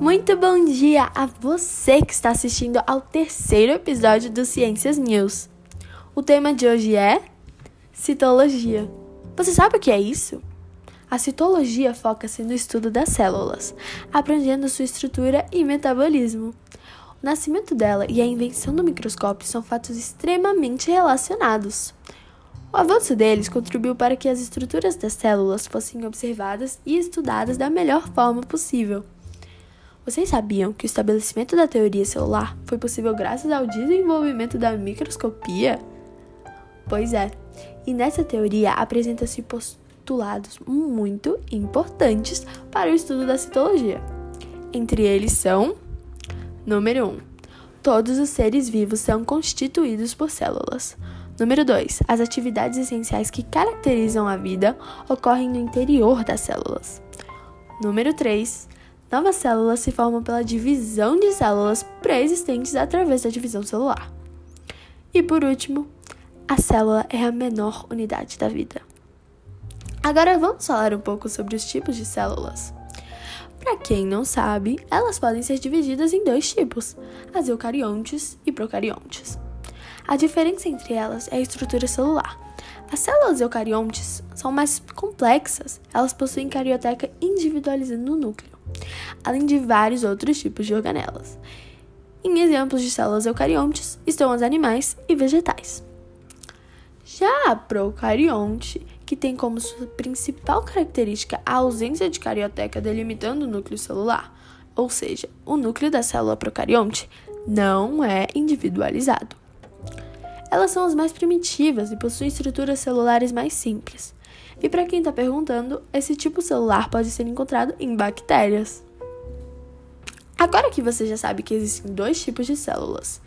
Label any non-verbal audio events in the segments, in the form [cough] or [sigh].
Muito bom dia a você que está assistindo ao terceiro episódio do Ciências News. O tema de hoje é citologia. Você sabe o que é isso? A citologia foca-se no estudo das células, abrangendo sua estrutura e metabolismo. O nascimento dela e a invenção do microscópio são fatos extremamente relacionados. O avanço deles contribuiu para que as estruturas das células fossem observadas e estudadas da melhor forma possível. Vocês sabiam que o estabelecimento da teoria celular foi possível graças ao desenvolvimento da microscopia? Pois é, e nessa teoria apresenta-se postulados muito importantes para o estudo da citologia. Entre eles são: número 1. Um, todos os seres vivos são constituídos por células. Número 2. As atividades essenciais que caracterizam a vida ocorrem no interior das células. Número 3. Novas células se formam pela divisão de células pré-existentes através da divisão celular. E por último, a célula é a menor unidade da vida. Agora vamos falar um pouco sobre os tipos de células. Para quem não sabe, elas podem ser divididas em dois tipos: as eucariontes e procariontes. A diferença entre elas é a estrutura celular. As células eucariontes são mais complexas, elas possuem carioteca individualizando o núcleo além de vários outros tipos de organelas. Em exemplos de células eucariontes estão os animais e vegetais. Já a procarionte, que tem como sua principal característica a ausência de carioteca delimitando o núcleo celular, ou seja, o núcleo da célula procarionte não é individualizado. Elas são as mais primitivas e possuem estruturas celulares mais simples. E para quem está perguntando, esse tipo celular pode ser encontrado em bactérias. Agora que você já sabe que existem dois tipos de células,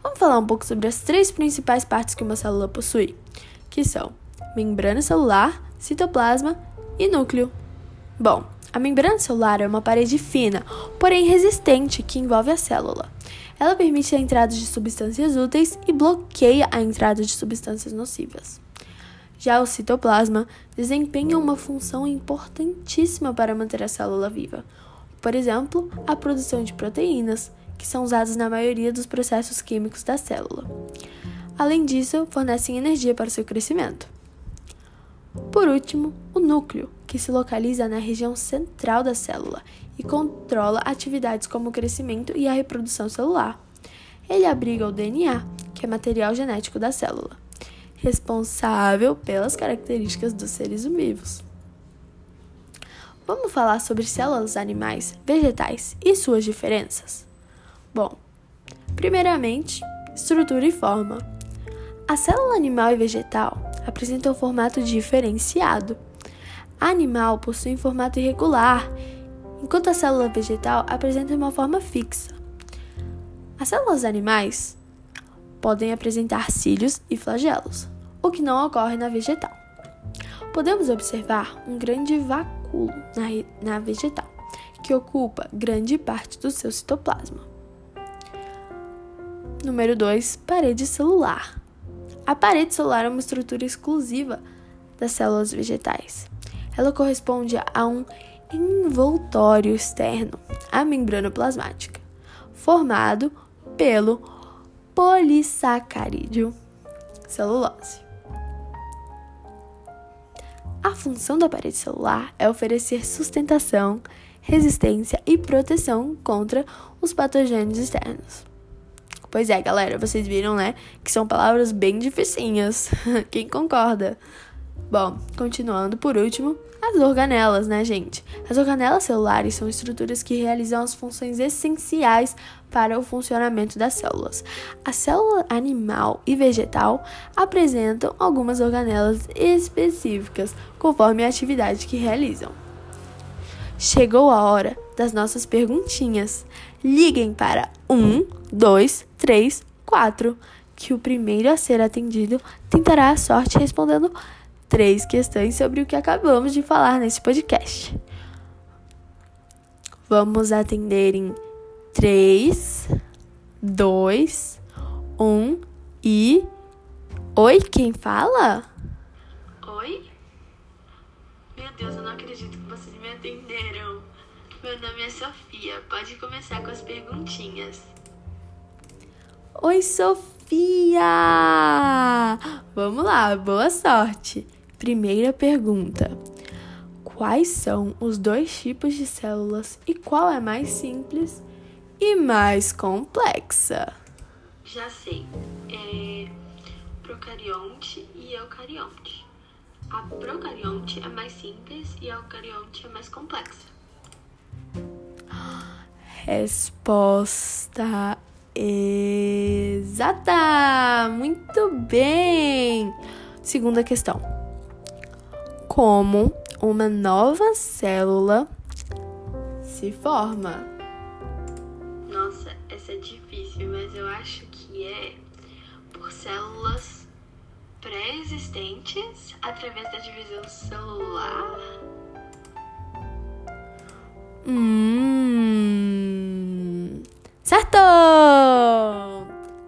vamos falar um pouco sobre as três principais partes que uma célula possui, que são membrana celular, citoplasma e núcleo. Bom, a membrana celular é uma parede fina, porém resistente, que envolve a célula. Ela permite a entrada de substâncias úteis e bloqueia a entrada de substâncias nocivas. Já o citoplasma desempenha uma função importantíssima para manter a célula viva, por exemplo, a produção de proteínas, que são usadas na maioria dos processos químicos da célula. Além disso, fornecem energia para seu crescimento. Por último, o núcleo, que se localiza na região central da célula e controla atividades como o crescimento e a reprodução celular. Ele abriga o DNA, que é material genético da célula, responsável pelas características dos seres vivos. Vamos falar sobre células animais, vegetais e suas diferenças? Bom, primeiramente, estrutura e forma. A célula animal e vegetal apresentam um formato diferenciado. A animal possui um formato irregular, enquanto a célula vegetal apresenta uma forma fixa. As células animais podem apresentar cílios e flagelos, o que não ocorre na vegetal. Podemos observar um grande vácuo na, na vegetal, que ocupa grande parte do seu citoplasma. Número 2. Parede celular. A parede celular é uma estrutura exclusiva das células vegetais. Ela corresponde a um envoltório externo, a membrana plasmática, formado pelo polissacarídeo celulose. A função da parede celular é oferecer sustentação, resistência e proteção contra os patogênios externos. Pois é, galera, vocês viram, né, que são palavras bem dificinhas. [laughs] Quem concorda? Bom, continuando por último, as organelas, né, gente? As organelas celulares são estruturas que realizam as funções essenciais para o funcionamento das células. A célula animal e vegetal apresentam algumas organelas específicas conforme a atividade que realizam. Chegou a hora das nossas perguntinhas. Liguem para 1, 2, 3, 4, que o primeiro a ser atendido tentará a sorte respondendo três questões sobre o que acabamos de falar nesse podcast. Vamos atender em 3, 2, 1 e. Oi, quem fala? Oi? Meu Deus, eu não acredito que vocês me atenderam. Meu nome é Sofia. Pode começar com as perguntinhas. Oi, Sofia! Vamos lá, boa sorte. Primeira pergunta: Quais são os dois tipos de células e qual é mais simples e mais complexa? Já sei. É procarionte e eucarionte. A procarionte é mais simples e a eucarionte é mais complexa. Resposta exata! Muito bem! Segunda questão. Como uma nova célula se forma? Nossa, essa é difícil, mas eu acho que é por células pré-existentes através da divisão celular. Hum. Certo!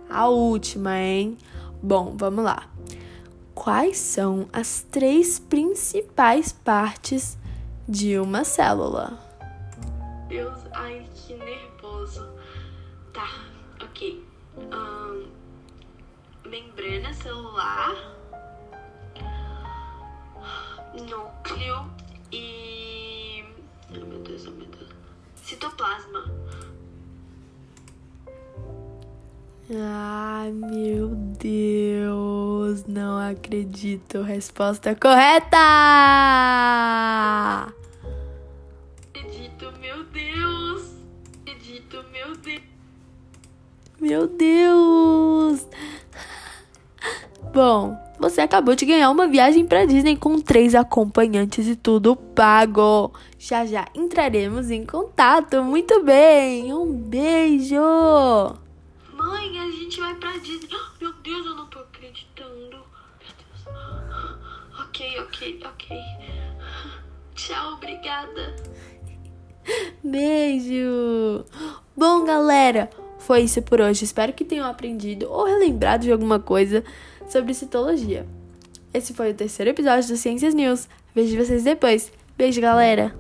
A última, hein? Bom, vamos lá. Quais são as três principais partes de uma célula? Deus, ai, que nervoso. Tá, ok. Um, membrana celular, núcleo e. Ai meu Deus, ai meu Deus. Citoplasma. Ai, meu Deus, não acredito. Resposta correta! Acredito, meu Deus! Acredito, meu Deus! Meu Deus! Bom, você acabou de ganhar uma viagem para Disney com três acompanhantes e tudo pago. Já já entraremos em contato. Muito bem, um beijo! Mãe, a gente vai pra Disney. Meu Deus, eu não tô acreditando. Ok, ok, ok. Tchau, obrigada. Beijo! Bom, galera, foi isso por hoje. Espero que tenham aprendido ou relembrado de alguma coisa sobre citologia. Esse foi o terceiro episódio do Ciências News. Vejo vocês depois. Beijo, galera!